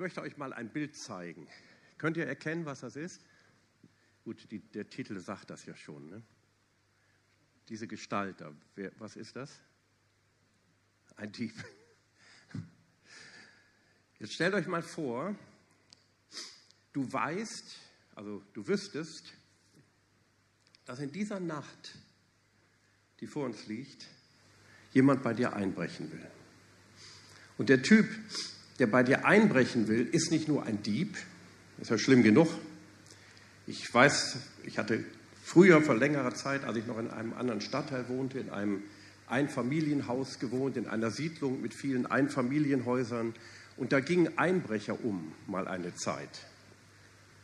möchte euch mal ein Bild zeigen. Könnt ihr erkennen, was das ist? Gut, die, der Titel sagt das ja schon. Ne? Diese Gestalt da, was ist das? Ein Dieb. Jetzt stellt euch mal vor, du weißt, also du wüsstest, dass in dieser Nacht, die vor uns liegt, jemand bei dir einbrechen will. Und der Typ, der bei dir einbrechen will, ist nicht nur ein Dieb, das ist ja schlimm genug. Ich weiß, ich hatte früher vor längerer Zeit, als ich noch in einem anderen Stadtteil wohnte, in einem Einfamilienhaus gewohnt, in einer Siedlung mit vielen Einfamilienhäusern. Und da gingen Einbrecher um, mal eine Zeit.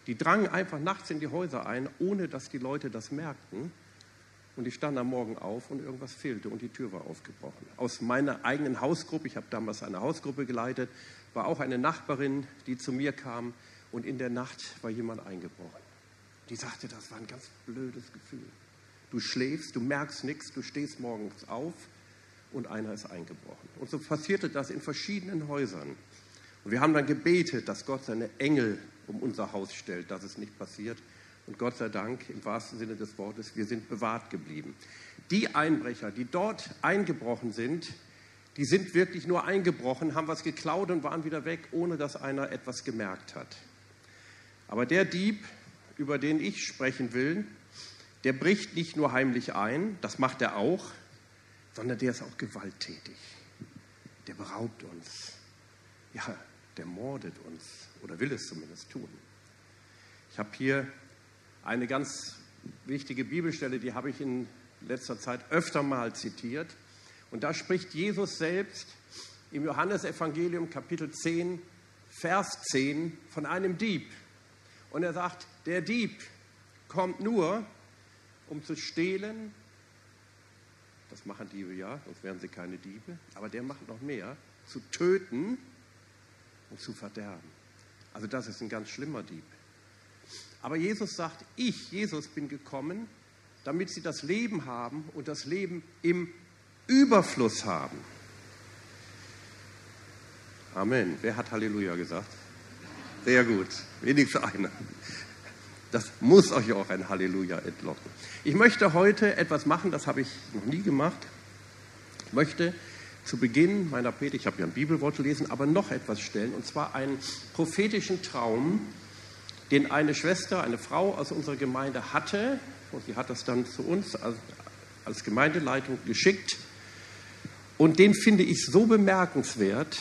Die drangen einfach nachts in die Häuser ein, ohne dass die Leute das merkten. Und ich stand am Morgen auf und irgendwas fehlte und die Tür war aufgebrochen. Aus meiner eigenen Hausgruppe, ich habe damals eine Hausgruppe geleitet, war auch eine Nachbarin, die zu mir kam und in der Nacht war jemand eingebrochen. Die sagte, das war ein ganz blödes Gefühl. Du schläfst, du merkst nichts, du stehst morgens auf und einer ist eingebrochen. Und so passierte das in verschiedenen Häusern. Und wir haben dann gebetet, dass Gott seine Engel um unser Haus stellt, dass es nicht passiert. Und Gott sei Dank, im wahrsten Sinne des Wortes, wir sind bewahrt geblieben. Die Einbrecher, die dort eingebrochen sind, die sind wirklich nur eingebrochen, haben was geklaut und waren wieder weg, ohne dass einer etwas gemerkt hat. Aber der Dieb, über den ich sprechen will, der bricht nicht nur heimlich ein, das macht er auch, sondern der ist auch gewalttätig. Der beraubt uns. Ja, der mordet uns oder will es zumindest tun. Ich habe hier eine ganz wichtige Bibelstelle, die habe ich in letzter Zeit öfter mal zitiert. Und da spricht Jesus selbst im Johannesevangelium Kapitel 10, Vers 10 von einem Dieb. Und er sagt, der Dieb kommt nur, um zu stehlen. Das machen Diebe ja, sonst wären sie keine Diebe. Aber der macht noch mehr, zu töten und zu verderben. Also das ist ein ganz schlimmer Dieb. Aber Jesus sagt, ich, Jesus, bin gekommen, damit sie das Leben haben und das Leben im Überfluss haben. Amen. Wer hat Halleluja gesagt? Sehr gut. Wenigstens einer. Das muss euch auch ein Halleluja entlocken. Ich möchte heute etwas machen, das habe ich noch nie gemacht. Ich möchte zu Beginn meiner Predigt, ich habe ja ein Bibelwort gelesen, aber noch etwas stellen, und zwar einen prophetischen Traum, den eine Schwester, eine Frau aus unserer Gemeinde hatte. Und sie hat das dann zu uns als, Gemeindeleitung geschickt. Und den finde ich so bemerkenswert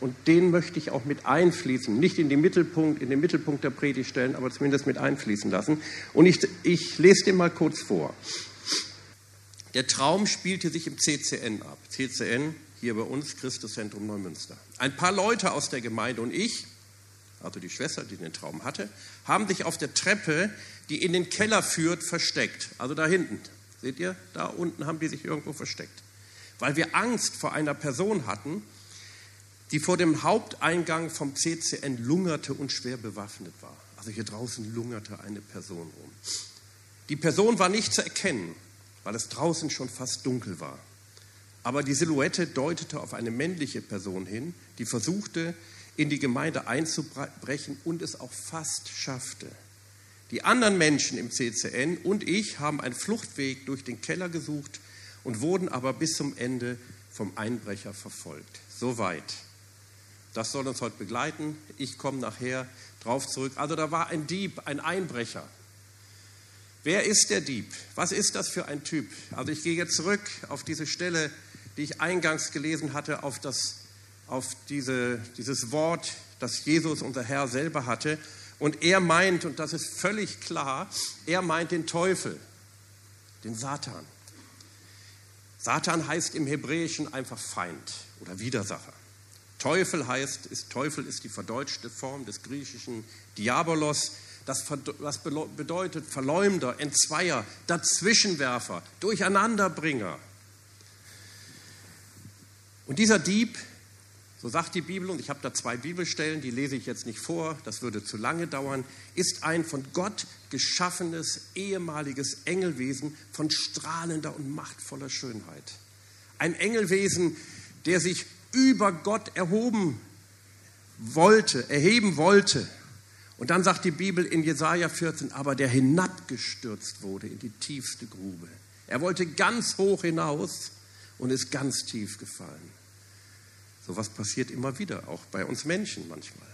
und den möchte ich auch mit einfließen, nicht in den Mittelpunkt, in den Mittelpunkt der Predigt stellen, aber zumindest mit einfließen lassen. Und ich, ich lese den mal kurz vor. Der Traum spielte sich im CCN ab. CCN hier bei uns, Christuszentrum Neumünster. Ein paar Leute aus der Gemeinde und ich also die Schwester, die den Traum hatte, haben sich auf der Treppe, die in den Keller führt, versteckt. Also da hinten. Seht ihr? Da unten haben die sich irgendwo versteckt. Weil wir Angst vor einer Person hatten, die vor dem Haupteingang vom CCN lungerte und schwer bewaffnet war. Also hier draußen lungerte eine Person rum. Die Person war nicht zu erkennen, weil es draußen schon fast dunkel war. Aber die Silhouette deutete auf eine männliche Person hin, die versuchte, in die Gemeinde einzubrechen und es auch fast schaffte. Die anderen Menschen im CCN und ich haben einen Fluchtweg durch den Keller gesucht und wurden aber bis zum Ende vom Einbrecher verfolgt. Soweit. Das soll uns heute begleiten. Ich komme nachher drauf zurück. Also da war ein Dieb, ein Einbrecher. Wer ist der Dieb? Was ist das für ein Typ? Also ich gehe jetzt zurück auf diese Stelle, die ich eingangs gelesen hatte, auf das auf diese, dieses Wort, das Jesus, unser Herr, selber hatte. Und er meint, und das ist völlig klar, er meint den Teufel, den Satan. Satan heißt im Hebräischen einfach Feind oder Widersacher. Teufel heißt, ist, Teufel ist die verdeutschte Form des griechischen Diabolos. Das, das bedeutet Verleumder, Entzweier, Dazwischenwerfer, Durcheinanderbringer. Und dieser Dieb so sagt die Bibel, und ich habe da zwei Bibelstellen, die lese ich jetzt nicht vor, das würde zu lange dauern, ist ein von Gott geschaffenes ehemaliges Engelwesen von strahlender und machtvoller Schönheit. Ein Engelwesen, der sich über Gott erhoben wollte, erheben wollte. Und dann sagt die Bibel in Jesaja 14, aber der hinabgestürzt wurde in die tiefste Grube. Er wollte ganz hoch hinaus und ist ganz tief gefallen. So was passiert immer wieder, auch bei uns Menschen manchmal.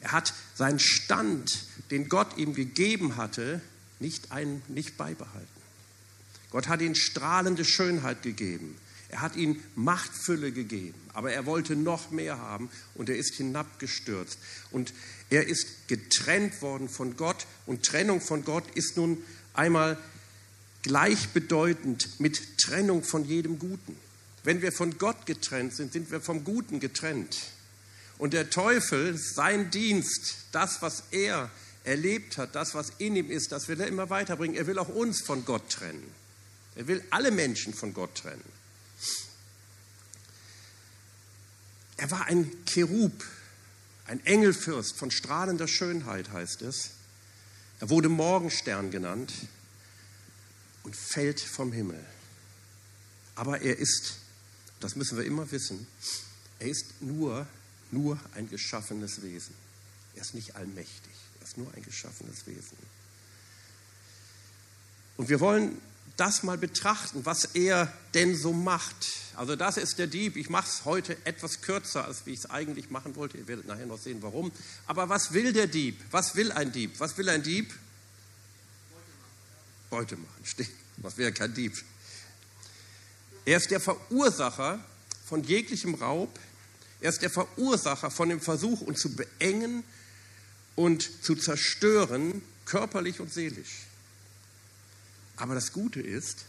Er hat seinen Stand, den Gott ihm gegeben hatte, nicht, ein, nicht beibehalten. Gott hat ihm strahlende Schönheit gegeben. Er hat ihm Machtfülle gegeben, aber er wollte noch mehr haben und er ist hinabgestürzt. Und er ist getrennt worden von Gott und Trennung von Gott ist nun einmal gleichbedeutend mit Trennung von jedem Guten. Wenn wir von Gott getrennt sind, sind wir vom Guten getrennt. Und der Teufel, sein Dienst, das, was er erlebt hat, das, was in ihm ist, das will er immer weiterbringen. Er will auch uns von Gott trennen. Er will alle Menschen von Gott trennen. Er war ein Cherub, ein Engelfürst von strahlender Schönheit, heißt es. Er wurde Morgenstern genannt und fällt vom Himmel. Aber er ist, das müssen wir immer wissen, er ist nur, nur ein geschaffenes Wesen. Er ist nicht allmächtig, er ist nur ein geschaffenes Wesen. Und wir wollen das mal betrachten, was er denn so macht. Also das ist der Dieb. Ich mache es heute etwas kürzer, als wie ich es eigentlich machen wollte. Ihr werdet nachher noch sehen, warum. Aber was will der Dieb? Was will ein Dieb? Was will ein Dieb? Beute machen. Steht. Was wäre kein Dieb? Er ist der Verursacher von jeglichem Raub. Er ist der Verursacher von dem Versuch, uns zu beengen und zu zerstören, körperlich und seelisch. Aber das Gute ist,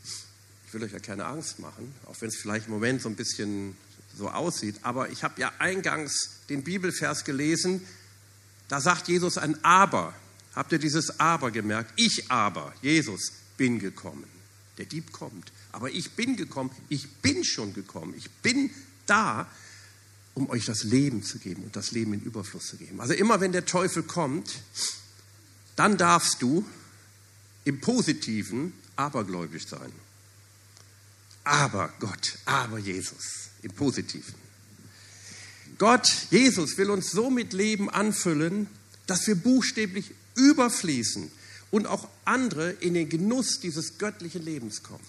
ich will euch ja keine Angst machen, auch wenn es vielleicht im Moment so ein bisschen so aussieht, aber ich habe ja eingangs den Bibelvers gelesen, da sagt Jesus ein Aber. Habt ihr dieses Aber gemerkt? Ich aber, Jesus, bin gekommen. Der Dieb kommt, aber ich bin gekommen, ich bin schon gekommen, ich bin da, um euch das Leben zu geben und das Leben in Überfluss zu geben. Also immer wenn der Teufel kommt, dann darfst du im Positiven abergläubisch sein. Aber Gott, aber Jesus, im Positiven. Gott, Jesus will uns so mit Leben anfüllen, dass wir buchstäblich überfließen und auch andere in den Genuss dieses göttlichen Lebens kommen.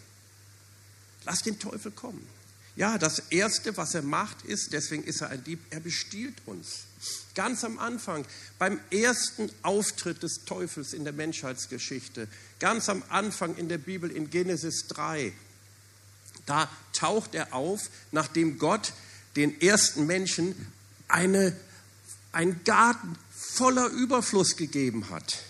Lass den Teufel kommen. Ja, das Erste, was er macht, ist, deswegen ist er ein Dieb, er bestiehlt uns. Ganz am Anfang, beim ersten Auftritt des Teufels in der Menschheitsgeschichte, ganz am Anfang in der Bibel in Genesis 3, da taucht er auf, nachdem Gott den ersten Menschen eine, einen Garten voller Überfluss gegeben hat.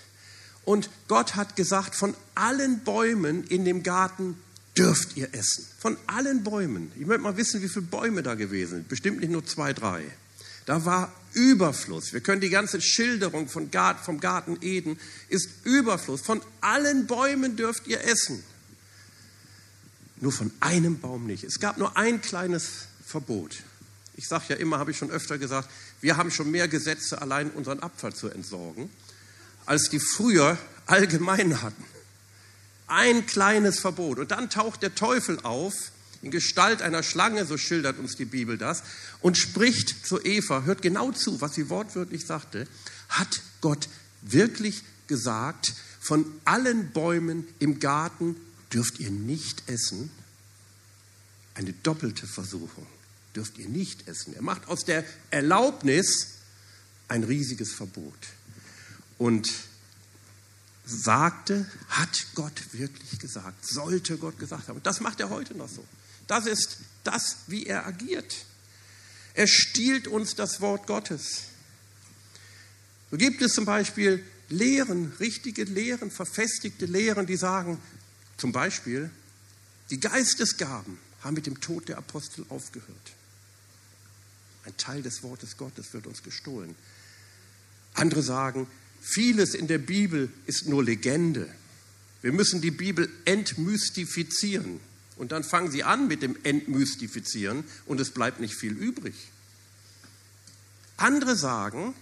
Und Gott hat gesagt, von allen Bäumen in dem Garten dürft ihr essen. Von allen Bäumen. Ich möchte mal wissen, wie viele Bäume da gewesen sind. Bestimmt nicht nur zwei, drei. Da war Überfluss. Wir können die ganze Schilderung vom Garten Eden ist Überfluss. Von allen Bäumen dürft ihr essen. Nur von einem Baum nicht. Es gab nur ein kleines Verbot. Ich sage ja immer, habe ich schon öfter gesagt, wir haben schon mehr Gesetze, allein unseren Abfall zu entsorgen, als die früher allgemein hatten. Ein kleines Verbot. Und dann taucht der Teufel auf in Gestalt einer Schlange, so schildert uns die Bibel das, und spricht zu Eva, hört genau zu, was sie wortwörtlich sagte, hat Gott wirklich gesagt, von allen Bäumen im Garten dürft ihr nicht essen? Eine doppelte Versuchung. Dürft ihr nicht essen. Er macht aus der Erlaubnis ein riesiges Verbot. Und sagte, hat Gott wirklich gesagt, sollte Gott gesagt haben. Das macht er heute noch so. Das ist das, wie er agiert. Er stiehlt uns das Wort Gottes. So gibt es zum Beispiel Lehren, richtige Lehren, verfestigte Lehren, die sagen, zum Beispiel, die Geistesgaben haben mit dem Tod der Apostel aufgehört. Ein Teil des Wortes Gottes wird uns gestohlen. Andere sagen, Vieles in der Bibel ist nur Legende. Wir müssen die Bibel entmystifizieren. Und dann fangen sie an mit dem Entmystifizieren und es bleibt nicht viel übrig. Andere sagen,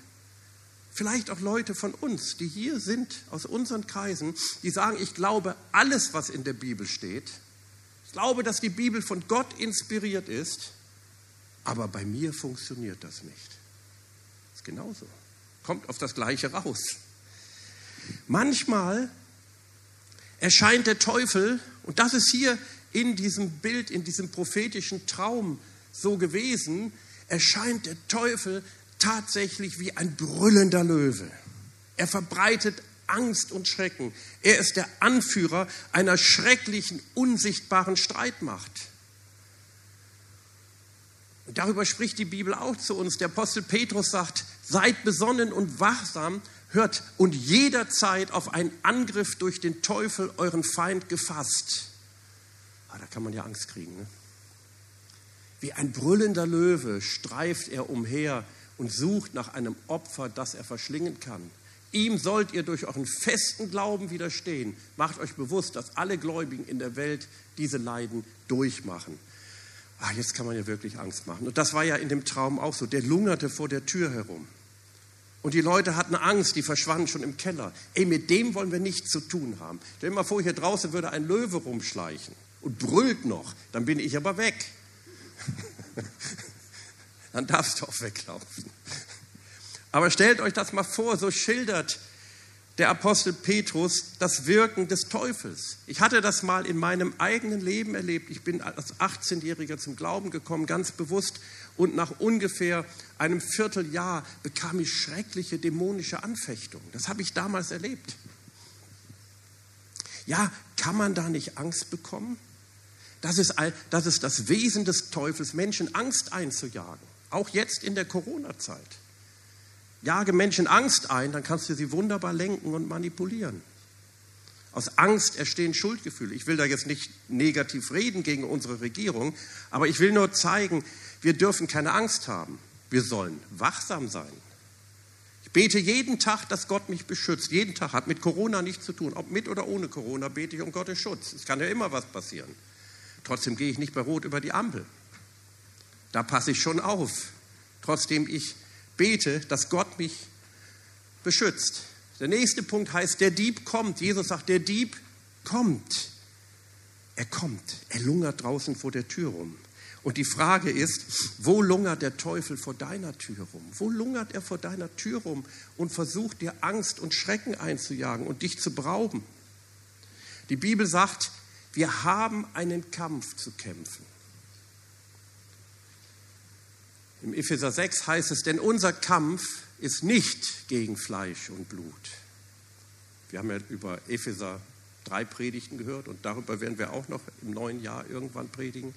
vielleicht auch Leute von uns, die hier sind, aus unseren Kreisen, die sagen, ich glaube alles, was in der Bibel steht. Ich glaube, dass die Bibel von Gott inspiriert ist, aber bei mir funktioniert das nicht. Ist genauso. Kommt auf das Gleiche raus. Manchmal erscheint der Teufel, und das ist hier in diesem Bild, in diesem prophetischen Traum so gewesen, erscheint der Teufel tatsächlich wie ein brüllender Löwe. Er verbreitet Angst und Schrecken. Er ist der Anführer einer schrecklichen, unsichtbaren Streitmacht. Und darüber spricht die Bibel auch zu uns. Der Apostel Petrus sagt, seid besonnen und wachsam, hört und jederzeit auf einen Angriff durch den Teufel, euren Feind, gefasst. Ah, da kann man ja Angst kriegen. Ne? Wie ein brüllender Löwe streift er umher und sucht nach einem Opfer, das er verschlingen kann. Ihm sollt ihr durch euren festen Glauben widerstehen. Macht euch bewusst, dass alle Gläubigen in der Welt diese Leiden durchmachen. Ah, jetzt kann man ja wirklich Angst machen. Und das war ja in dem Traum auch so. Der lungerte vor der Tür herum. Und die Leute hatten Angst, die verschwanden schon im Keller. Ey, mit dem wollen wir nichts zu tun haben. Stell dir mal vor, hier draußen würde ein Löwe rumschleichen und brüllt noch. Dann bin ich aber weg. Dann darfst du auch weglaufen. Aber stellt euch das mal vor, so schildert der Apostel Petrus das Wirken des Teufels. Ich hatte das mal in meinem eigenen Leben erlebt. Ich bin als 18-Jähriger zum Glauben gekommen, ganz bewusst. Und nach ungefähr einem Vierteljahr bekam ich schreckliche dämonische Anfechtungen. Das habe ich damals erlebt. Ja, kann man da nicht Angst bekommen? Das ist, das ist das Wesen des Teufels, Menschen Angst einzujagen. Auch jetzt in der Corona-Zeit. Jage Menschen Angst ein, dann kannst du sie wunderbar lenken und manipulieren. Aus Angst entstehen Schuldgefühle. Ich will da jetzt nicht negativ reden gegen unsere Regierung, aber ich will nur zeigen, wir dürfen keine Angst haben. Wir sollen wachsam sein. Ich bete jeden Tag, dass Gott mich beschützt. Jeden Tag hat mit Corona nichts zu tun. Ob mit oder ohne Corona bete ich um Gottes Schutz. Es kann ja immer was passieren. Trotzdem gehe ich nicht bei Rot über die Ampel. Da passe ich schon auf. Trotzdem ich bete, dass Gott mich beschützt. Der nächste Punkt heißt, der Dieb kommt. Jesus sagt, der Dieb kommt. Er kommt. Er lungert draußen vor der Tür rum. Und die Frage ist, wo lungert der Teufel vor deiner Tür rum? Wo lungert er vor deiner Tür rum und versucht dir Angst und Schrecken einzujagen und dich zu berauben? Die Bibel sagt, wir haben einen Kampf zu kämpfen. Im Epheser 6 heißt es, denn unser Kampf ist nicht gegen Fleisch und Blut. Wir haben ja über Epheser drei Predigten gehört und darüber werden wir auch noch im neuen Jahr irgendwann predigen.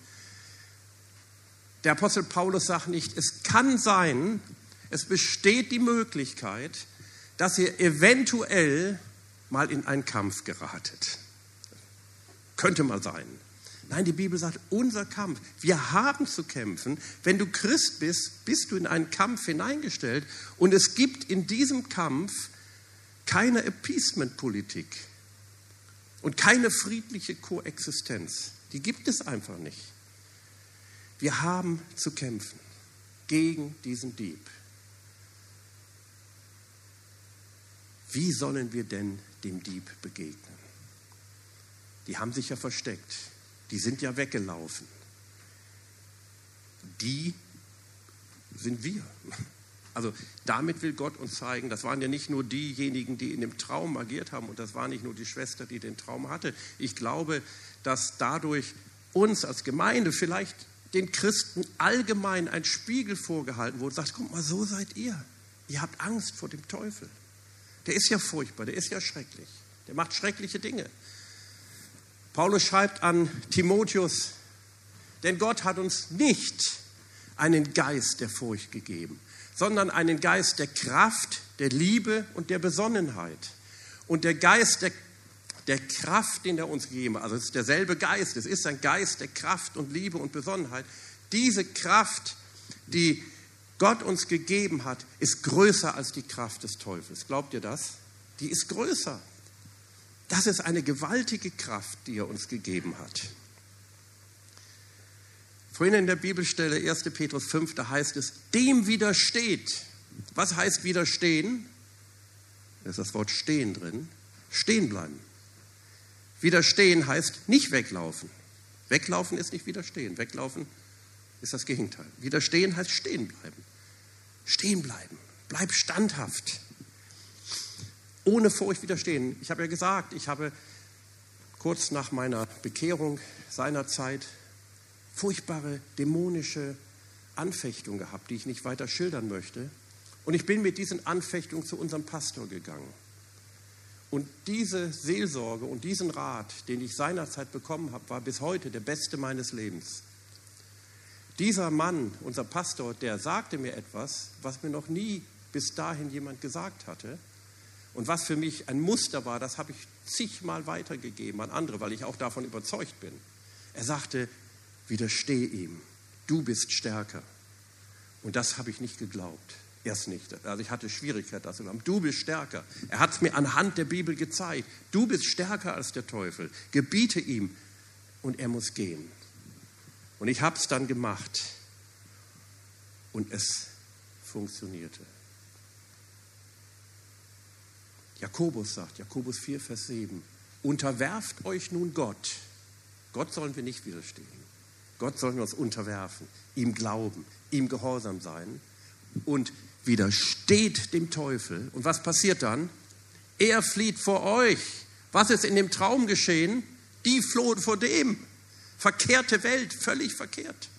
Der Apostel Paulus sagt nicht, es kann sein, es besteht die Möglichkeit, dass ihr eventuell mal in einen Kampf geratet. Könnte mal sein. Nein, die Bibel sagt, unser Kampf, wir haben zu kämpfen. Wenn du Christ bist, bist du in einen Kampf hineingestellt und es gibt in diesem Kampf keine Appeasement-Politik und keine friedliche Koexistenz. Die gibt es einfach nicht. Wir haben zu kämpfen gegen diesen Dieb. Wie sollen wir denn dem Dieb begegnen? Die haben sich ja versteckt die sind ja weggelaufen. Die sind wir. Also damit will Gott uns zeigen, das waren ja nicht nur diejenigen, die in dem Traum agiert haben und das war nicht nur die Schwester, die den Traum hatte. Ich glaube, dass dadurch uns als Gemeinde vielleicht den Christen allgemein ein Spiegel vorgehalten wurde, sagt, guck mal, so seid ihr. Ihr habt Angst vor dem Teufel. Der ist ja furchtbar, der ist ja schrecklich. Der macht schreckliche Dinge. Paulus schreibt an Timotheus, denn Gott hat uns nicht einen Geist der Furcht gegeben, sondern einen Geist der Kraft, der Liebe und der Besonnenheit. Und der Geist der, der Kraft, den er uns gegeben hat, also es ist derselbe Geist, es ist ein Geist der Kraft und Liebe und Besonnenheit. Diese Kraft, die Gott uns gegeben hat, ist größer als die Kraft des Teufels. Glaubt ihr das? Die ist größer. Das ist eine gewaltige Kraft, die er uns gegeben hat. Vorhin in der Bibelstelle 1. Petrus 5, da heißt es, dem widersteht. Was heißt widerstehen? Da ist das Wort stehen drin. Stehen bleiben. Widerstehen heißt nicht weglaufen. Weglaufen ist nicht widerstehen. Weglaufen ist das Gegenteil. Widerstehen heißt stehen bleiben. Stehen bleiben. Bleib standhaft. Ohne Furcht widerstehen. Ich habe ja gesagt, ich habe kurz nach meiner Bekehrung seinerzeit furchtbare dämonische Anfechtungen gehabt, die ich nicht weiter schildern möchte. Und ich bin mit diesen Anfechtungen zu unserem Pastor gegangen. Und diese Seelsorge und diesen Rat, den ich seinerzeit bekommen habe, war bis heute der beste meines Lebens. Dieser Mann, unser Pastor, der sagte mir etwas, was mir noch nie bis dahin jemand gesagt hatte. Und was für mich ein Muster war, das habe ich zigmal weitergegeben an andere, weil ich auch davon überzeugt bin. Er sagte, widersteh ihm, du bist stärker. Und das habe ich nicht geglaubt. Erst nicht. Also ich hatte Schwierigkeit, das zu glauben. Du bist stärker. Er hat es mir anhand der Bibel gezeigt. Du bist stärker als der Teufel. Gebiete ihm und er muss gehen. Und ich habe es dann gemacht. Und es funktionierte. Jakobus sagt, Jakobus 4, Vers 7, unterwerft euch nun Gott. Gott sollen wir nicht widerstehen. Gott sollen wir uns unterwerfen, ihm glauben, ihm gehorsam sein und widersteht dem Teufel. Und was passiert dann? Er flieht vor euch. Was ist in dem Traum geschehen? Die flohen vor dem. Verkehrte Welt, völlig verkehrt.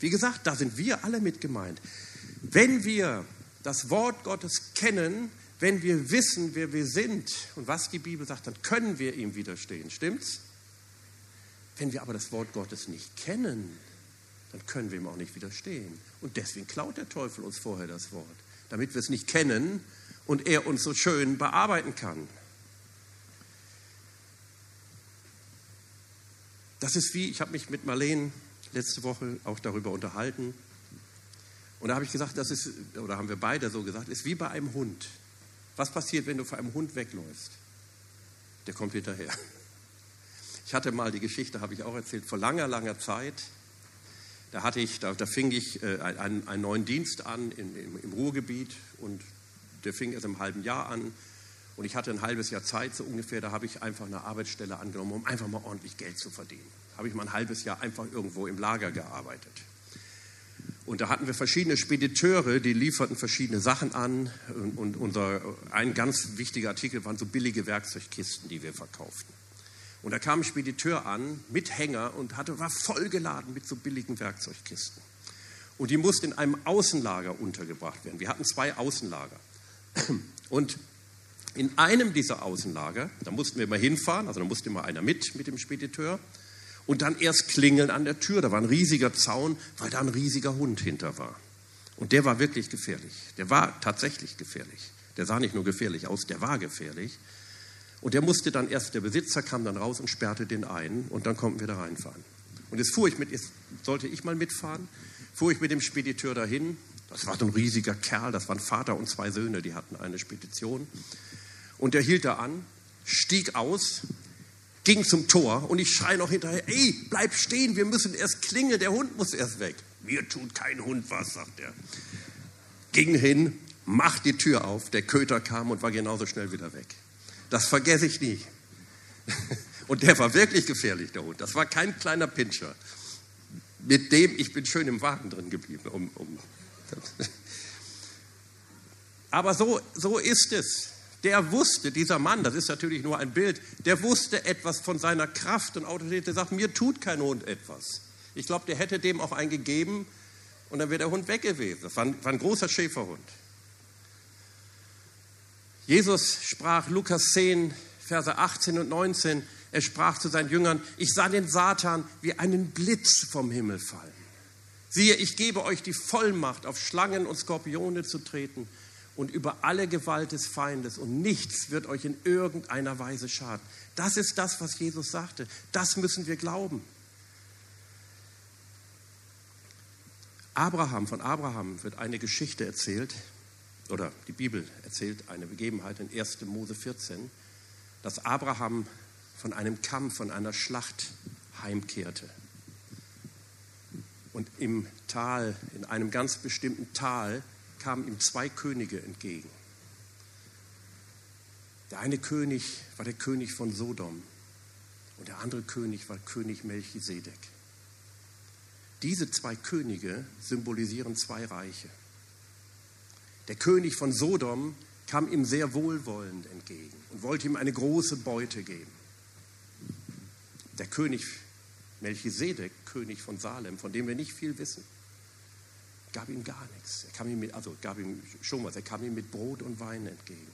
Wie gesagt, da sind wir alle mit gemeint. Wenn wir das Wort Gottes kennen, wenn wir wissen, wer wir sind und was die Bibel sagt, dann können wir ihm widerstehen. Stimmt's? Wenn wir aber das Wort Gottes nicht kennen, dann können wir ihm auch nicht widerstehen. Und deswegen klaut der Teufel uns vorher das Wort, damit wir es nicht kennen und er uns so schön bearbeiten kann. Das ist wie, ich habe mich mit Marleen letzte Woche auch darüber unterhalten. Und da habe ich gesagt, das ist, oder haben wir beide so gesagt, ist wie bei einem Hund. Was passiert, wenn du vor einem Hund wegläufst? Der kommt hinterher. Ich hatte mal die Geschichte, habe ich auch erzählt, vor langer, langer Zeit da, hatte ich, da, da fing ich äh, einen, einen, neuen Dienst an in, im, im Ruhrgebiet und der fing erst im halben Jahr an. Und ich hatte ein halbes Jahr Zeit, so ungefähr, da habe ich einfach eine Arbeitsstelle angenommen, um einfach mal ordentlich Geld zu verdienen. Habe ich mal ein halbes Jahr einfach irgendwo im Lager gearbeitet. Und da hatten wir verschiedene Spediteure, die lieferten verschiedene Sachen an. Und unser, ein ganz wichtiger Artikel waren so billige Werkzeugkisten, die wir verkauften. Und da kam ein Spediteur an mit Hänger und hatte, war vollgeladen mit so billigen Werkzeugkisten. Und die mussten in einem Außenlager untergebracht werden. Wir hatten zwei Außenlager. Und in einem dieser Außenlager, da mussten wir mal hinfahren, also da musste immer einer mit, mit dem Spediteur. Und dann erst klingeln an der Tür. Da war ein riesiger Zaun, weil da ein riesiger Hund hinter war. Und der war wirklich gefährlich. Der war tatsächlich gefährlich. Der sah nicht nur gefährlich aus, der war gefährlich. Und der musste dann erst, der Besitzer kam dann raus und sperrte den ein und dann konnten wir da reinfahren. Und jetzt fuhr ich mit, jetzt sollte ich mal mitfahren, fuhr ich mit dem Spediteur dahin. Das war so ein riesiger Kerl, das waren Vater und zwei Söhne, die hatten eine Spedition. Und der hielt da an, stieg aus, ging zum Tor und ich schreie noch hinterher, ey, bleib stehen, wir müssen erst klingeln, der Hund muss erst weg. Mir tut kein Hund was, sagt er. Ging hin, macht die Tür auf, der Köter kam und war genauso schnell wieder weg. Das vergesse ich nie. Und der war wirklich gefährlich, der Hund. Das war kein kleiner Pinscher. Mit dem, ich bin schön im Wagen drin geblieben. Um, um. Aber so, so ist es. Der wusste, dieser Mann, das ist natürlich nur ein Bild, der wusste etwas von seiner Kraft und Autorität. Der sagt, mir tut kein Hund etwas. Ich glaube, der hätte dem auch einen gegeben und dann wäre der Hund weg gewesen. Das war ein, war ein großer Schäferhund. Jesus sprach Lukas 10, Verse 18 und 19, er sprach zu seinen Jüngern, ich sah den Satan wie einen Blitz vom Himmel fallen. Siehe, ich gebe euch die Vollmacht, auf Schlangen und Skorpione zu treten und über alle Gewalt des Feindes und nichts wird euch in irgendeiner Weise schaden. Das ist das, was Jesus sagte. Das müssen wir glauben. Abraham, von Abraham wird eine Geschichte erzählt, oder die Bibel erzählt eine Begebenheit in 1. Mose 14, dass Abraham von einem Kampf, von einer Schlacht heimkehrte. Und im Tal, in einem ganz bestimmten Tal, kamen ihm zwei Könige entgegen. Der eine König war der König von Sodom und der andere König war König Melchisedek. Diese zwei Könige symbolisieren zwei Reiche. Der König von Sodom kam ihm sehr wohlwollend entgegen und wollte ihm eine große Beute geben. Der König Melchisedek, König von Salem, von dem wir nicht viel wissen, gab ihm gar nichts. Er kam ihm mit, also gab ihm schon was, er kam ihm mit Brot und Wein entgegen.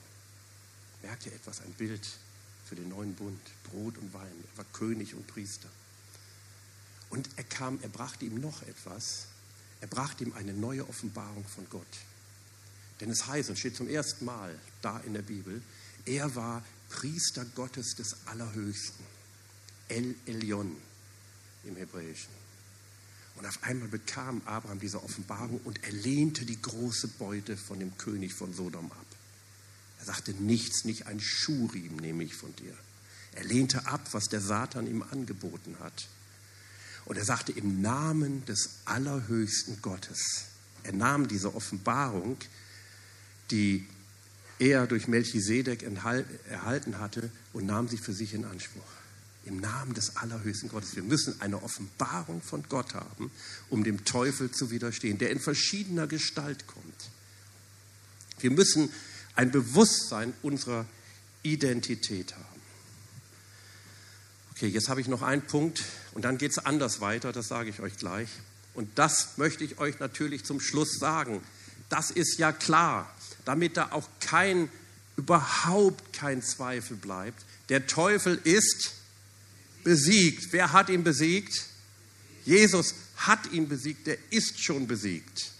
Merkt ihr etwas, ein Bild für den neuen Bund, Brot und Wein. Er war König und Priester. Und er kam, er brachte ihm noch etwas. Er brachte ihm eine neue Offenbarung von Gott. Denn es heißt, und steht zum ersten Mal da in der Bibel, er war Priester Gottes des Allerhöchsten. El Elyon im Hebräischen. Und auf einmal bekam Abraham diese Offenbarung und er lehnte die große Beute von dem König von Sodom ab. Er sagte, nichts, nicht ein Schuhriemen nehme ich von dir. Er lehnte ab, was der Satan ihm angeboten hat. Und er sagte, im Namen des allerhöchsten Gottes. Er nahm diese Offenbarung, die er durch Melchisedek erhalten hatte, und nahm sie für sich in Anspruch im Namen des allerhöchsten Gottes. Wir müssen eine Offenbarung von Gott haben, um dem Teufel zu widerstehen, der in verschiedener Gestalt kommt. Wir müssen ein Bewusstsein unserer Identität haben. Okay, jetzt habe ich noch einen Punkt und dann geht es anders weiter, das sage ich euch gleich. Und das möchte ich euch natürlich zum Schluss sagen. Das ist ja klar, damit da auch kein, überhaupt kein Zweifel bleibt. Der Teufel ist besiegt. Wer hat ihn besiegt? Jesus hat ihn besiegt, der ist schon besiegt.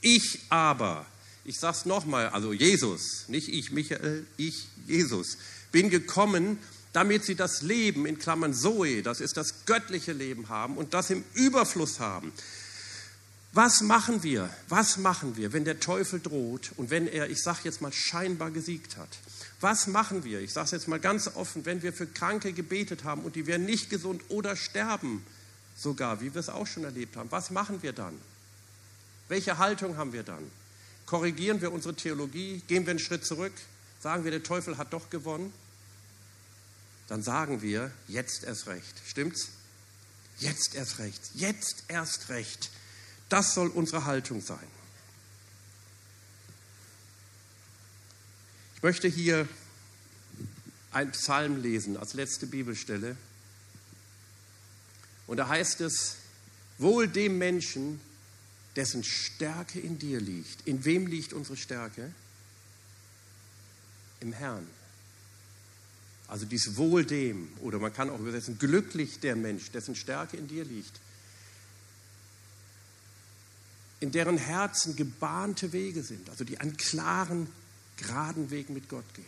Ich aber, ich sage es nochmal, also Jesus, nicht ich Michael, ich Jesus, bin gekommen, damit sie das Leben in Klammern Zoe, das ist das göttliche Leben haben und das im Überfluss haben. Was machen wir? Was machen wir, wenn der Teufel droht und wenn er, ich sage jetzt mal, scheinbar gesiegt hat? Was machen wir? Ich sage es jetzt mal ganz offen, wenn wir für Kranke gebetet haben und die werden nicht gesund oder sterben sogar, wie wir es auch schon erlebt haben. Was machen wir dann? Welche Haltung haben wir dann? Korrigieren wir unsere Theologie? Gehen wir einen Schritt zurück? Sagen wir, der Teufel hat doch gewonnen? Dann sagen wir, jetzt erst recht. Stimmt's? Jetzt erst recht. Jetzt erst recht. Das soll unsere Haltung sein. möchte hier einen Psalm lesen als letzte Bibelstelle. Und da heißt es, wohl dem Menschen, dessen Stärke in dir liegt. In wem liegt unsere Stärke? Im Herrn. Also dies Wohl dem, oder man kann auch übersetzen, glücklich der Mensch, dessen Stärke in dir liegt. In deren Herzen gebahnte Wege sind, also die einen klaren geraden Weg mit Gott gehen.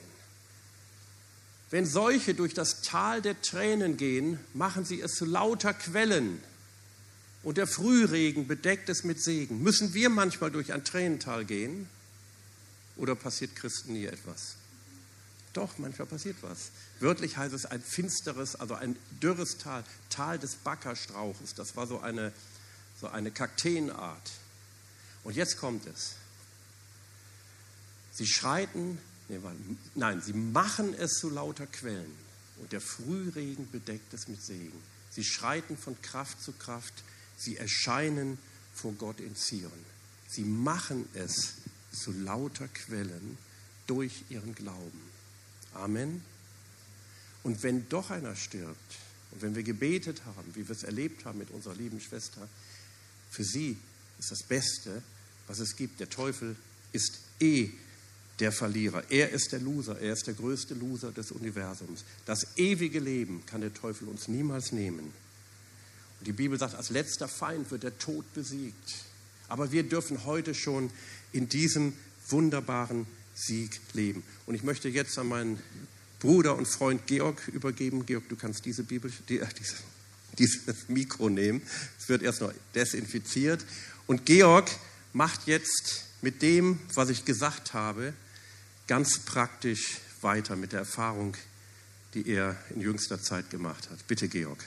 Wenn solche durch das Tal der Tränen gehen, machen sie es zu lauter Quellen und der Frühregen bedeckt es mit Segen. Müssen wir manchmal durch ein Tränental gehen oder passiert Christen nie etwas? Doch, manchmal passiert was. Wörtlich heißt es ein finsteres, also ein dürres Tal, Tal des Backerstrauches. Das war so eine, so eine Kakteenart. Und jetzt kommt es. Sie schreiten, nein, sie machen es zu lauter Quellen und der Frühregen bedeckt es mit Segen. Sie schreiten von Kraft zu Kraft, sie erscheinen vor Gott in Zion. Sie machen es zu lauter Quellen durch ihren Glauben. Amen. Und wenn doch einer stirbt und wenn wir gebetet haben, wie wir es erlebt haben mit unserer lieben Schwester, für sie ist das Beste, was es gibt. Der Teufel ist eh der Verlierer. Er ist der Loser, er ist der größte Loser des Universums. Das ewige Leben kann der Teufel uns niemals nehmen. Und die Bibel sagt, als letzter Feind wird der Tod besiegt. Aber wir dürfen heute schon in diesem wunderbaren Sieg leben. Und ich möchte jetzt an meinen Bruder und Freund Georg übergeben. Georg, du kannst diese Bibel, die, äh, diese, dieses Mikro nehmen. Es wird erst noch desinfiziert. Und Georg macht jetzt mit dem, was ich gesagt habe, ganz praktisch weiter mit der Erfahrung, die er in jüngster Zeit gemacht hat. Bitte, Georg.